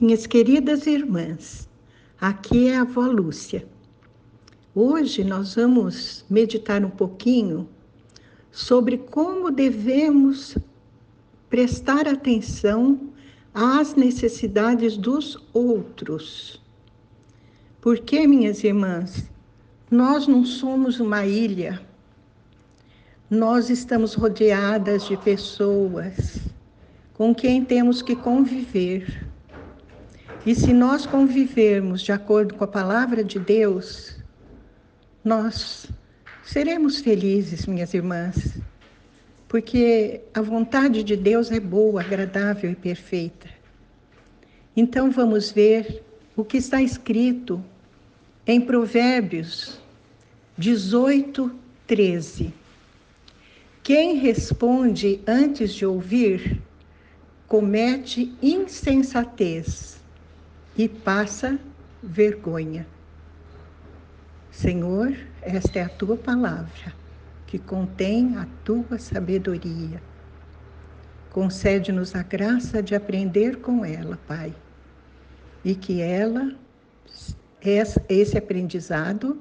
Minhas queridas irmãs, aqui é a avó Lúcia. Hoje nós vamos meditar um pouquinho sobre como devemos prestar atenção às necessidades dos outros. Porque, minhas irmãs, nós não somos uma ilha, nós estamos rodeadas de pessoas com quem temos que conviver. E se nós convivermos de acordo com a palavra de Deus, nós seremos felizes, minhas irmãs, porque a vontade de Deus é boa, agradável e perfeita. Então vamos ver o que está escrito em Provérbios 18, 13. Quem responde antes de ouvir comete insensatez e passa vergonha. Senhor, esta é a tua palavra, que contém a tua sabedoria. Concede-nos a graça de aprender com ela, Pai, e que ela, esse aprendizado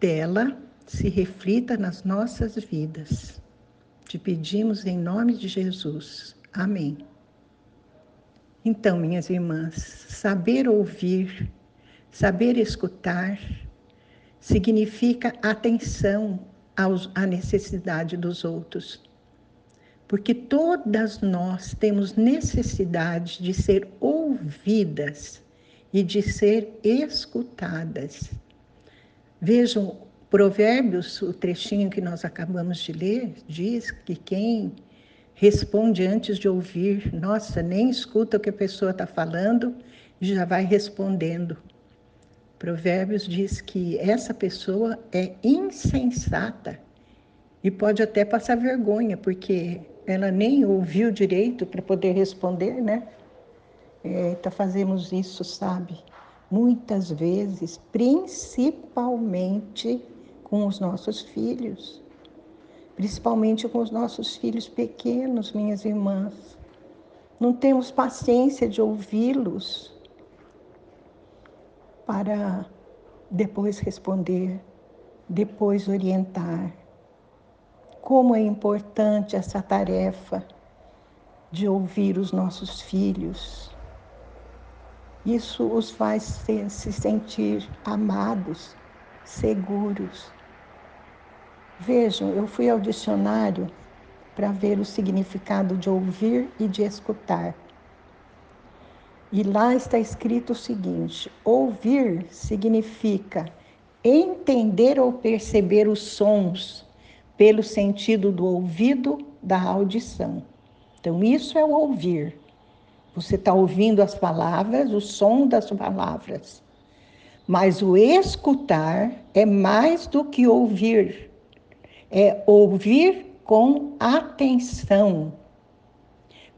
dela, se reflita nas nossas vidas. Te pedimos em nome de Jesus. Amém. Então, minhas irmãs, saber ouvir, saber escutar, significa atenção aos, à necessidade dos outros. Porque todas nós temos necessidade de ser ouvidas e de ser escutadas. Vejam, Provérbios, o trechinho que nós acabamos de ler, diz que quem responde antes de ouvir. Nossa, nem escuta o que a pessoa está falando e já vai respondendo. Provérbios diz que essa pessoa é insensata e pode até passar vergonha, porque ela nem ouviu direito para poder responder, né? É, então fazemos isso, sabe? Muitas vezes, principalmente com os nossos filhos principalmente com os nossos filhos pequenos, minhas irmãs. Não temos paciência de ouvi-los para depois responder, depois orientar. Como é importante essa tarefa de ouvir os nossos filhos. Isso os faz se sentir amados, seguros Vejam, eu fui ao dicionário para ver o significado de ouvir e de escutar. E lá está escrito o seguinte: ouvir significa entender ou perceber os sons pelo sentido do ouvido, da audição. Então, isso é o ouvir. Você está ouvindo as palavras, o som das palavras. Mas o escutar é mais do que ouvir é ouvir com atenção,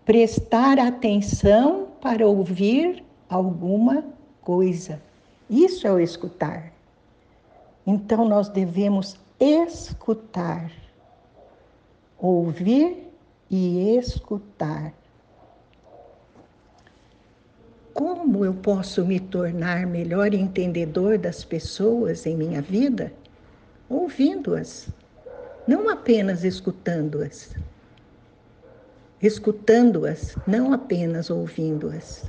prestar atenção para ouvir alguma coisa. Isso é o escutar. Então nós devemos escutar, ouvir e escutar. Como eu posso me tornar melhor entendedor das pessoas em minha vida? Ouvindo-as não apenas escutando-as, escutando-as, não apenas ouvindo-as.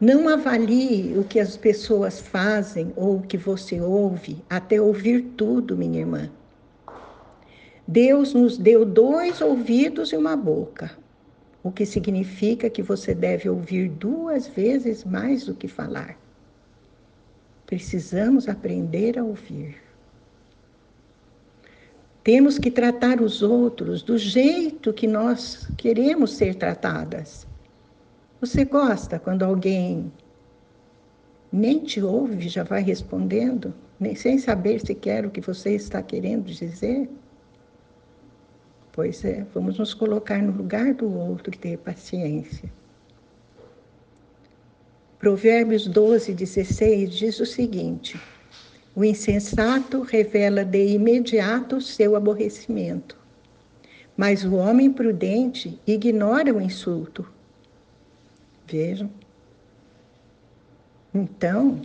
Não avalie o que as pessoas fazem ou o que você ouve até ouvir tudo, minha irmã. Deus nos deu dois ouvidos e uma boca, o que significa que você deve ouvir duas vezes mais do que falar. Precisamos aprender a ouvir. Temos que tratar os outros do jeito que nós queremos ser tratadas. Você gosta quando alguém nem te ouve, já vai respondendo, nem sem saber sequer o que você está querendo dizer? Pois é, vamos nos colocar no lugar do outro e ter paciência. Provérbios 12, 16 diz o seguinte: o insensato revela de imediato seu aborrecimento, mas o homem prudente ignora o insulto Vejam. Então,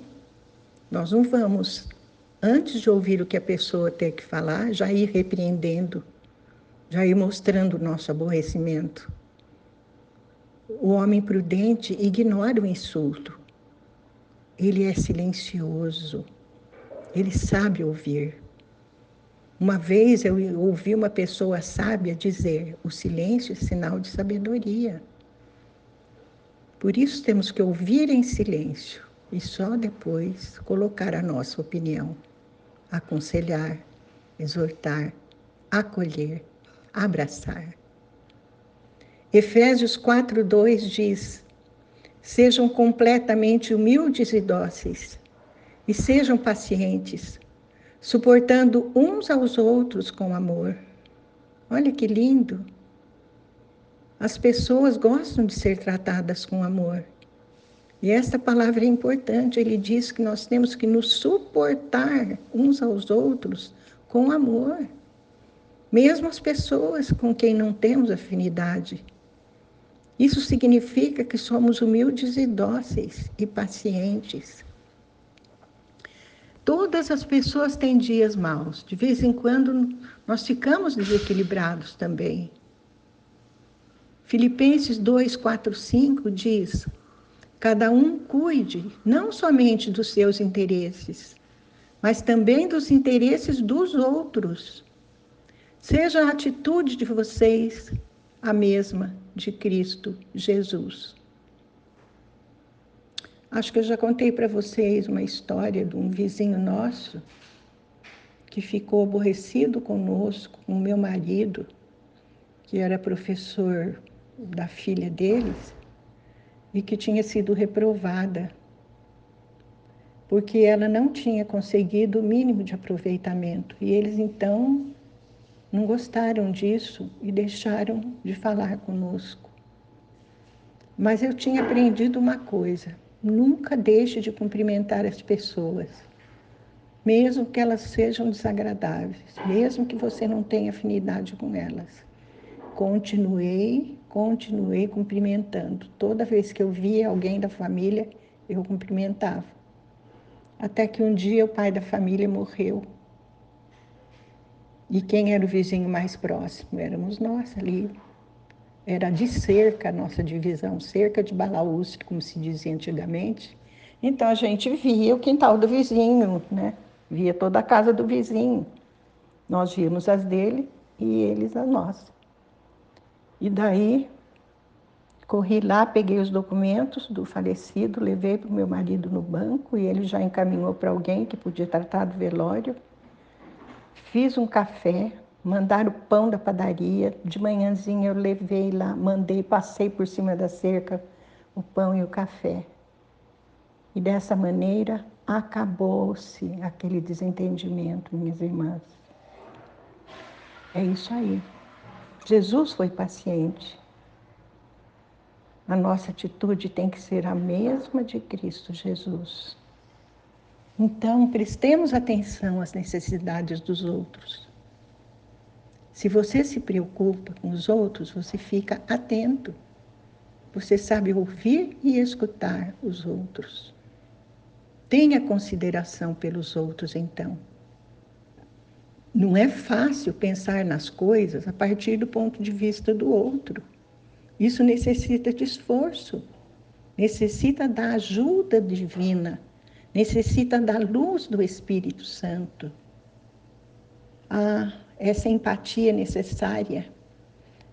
nós não vamos, antes de ouvir o que a pessoa tem que falar, já ir repreendendo, já ir mostrando o nosso aborrecimento. O homem prudente ignora o insulto. Ele é silencioso. Ele sabe ouvir. Uma vez eu ouvi uma pessoa sábia dizer: o silêncio é sinal de sabedoria. Por isso temos que ouvir em silêncio e só depois colocar a nossa opinião, aconselhar, exortar, acolher, abraçar. Efésios 4:2 diz: Sejam completamente humildes e dóceis, e sejam pacientes, suportando uns aos outros com amor. Olha que lindo! As pessoas gostam de ser tratadas com amor. E esta palavra é importante. Ele diz que nós temos que nos suportar uns aos outros com amor. Mesmo as pessoas com quem não temos afinidade. Isso significa que somos humildes e dóceis e pacientes. Todas as pessoas têm dias maus. De vez em quando nós ficamos desequilibrados também. Filipenses 2, 4, 5 diz: Cada um cuide não somente dos seus interesses, mas também dos interesses dos outros. Seja a atitude de vocês a mesma de Cristo Jesus. Acho que eu já contei para vocês uma história de um vizinho nosso que ficou aborrecido conosco, com meu marido, que era professor da filha deles, e que tinha sido reprovada, porque ela não tinha conseguido o mínimo de aproveitamento. E eles então não gostaram disso e deixaram de falar conosco. Mas eu tinha aprendido uma coisa: Nunca deixe de cumprimentar as pessoas, mesmo que elas sejam desagradáveis, mesmo que você não tenha afinidade com elas. Continuei, continuei cumprimentando. Toda vez que eu via alguém da família, eu cumprimentava. Até que um dia o pai da família morreu. E quem era o vizinho mais próximo? Éramos nós ali, era de cerca a nossa divisão, cerca de balaústre, como se dizia antigamente. Então a gente via o quintal do vizinho, né? Via toda a casa do vizinho. Nós víamos as dele e eles as nossas. E daí corri lá, peguei os documentos do falecido, levei para o meu marido no banco e ele já encaminhou para alguém que podia tratar do velório. Fiz um café, Mandaram o pão da padaria. De manhãzinha eu levei lá, mandei, passei por cima da cerca o pão e o café. E dessa maneira acabou-se aquele desentendimento, minhas irmãs. É isso aí. Jesus foi paciente. A nossa atitude tem que ser a mesma de Cristo Jesus. Então, prestemos atenção às necessidades dos outros. Se você se preocupa com os outros, você fica atento. Você sabe ouvir e escutar os outros. Tenha consideração pelos outros, então. Não é fácil pensar nas coisas a partir do ponto de vista do outro. Isso necessita de esforço, necessita da ajuda divina, necessita da luz do Espírito Santo. Ah, essa empatia necessária,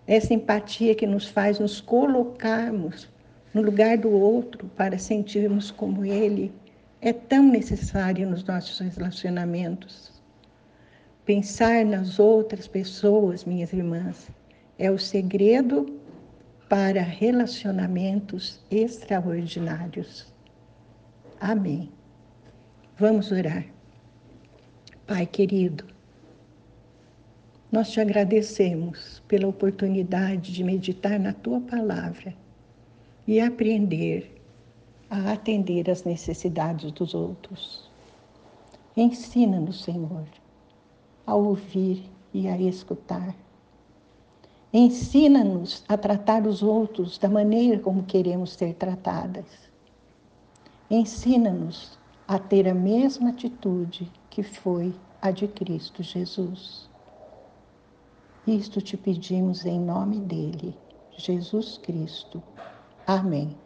essa empatia que nos faz nos colocarmos no lugar do outro para sentirmos como ele, é tão necessária nos nossos relacionamentos. Pensar nas outras pessoas, minhas irmãs, é o segredo para relacionamentos extraordinários. Amém. Vamos orar. Pai querido, nós te agradecemos pela oportunidade de meditar na tua palavra e aprender a atender às necessidades dos outros. Ensina-nos, Senhor, a ouvir e a escutar. Ensina-nos a tratar os outros da maneira como queremos ser tratadas. Ensina-nos a ter a mesma atitude que foi a de Cristo Jesus. Isto te pedimos em nome dele, Jesus Cristo. Amém.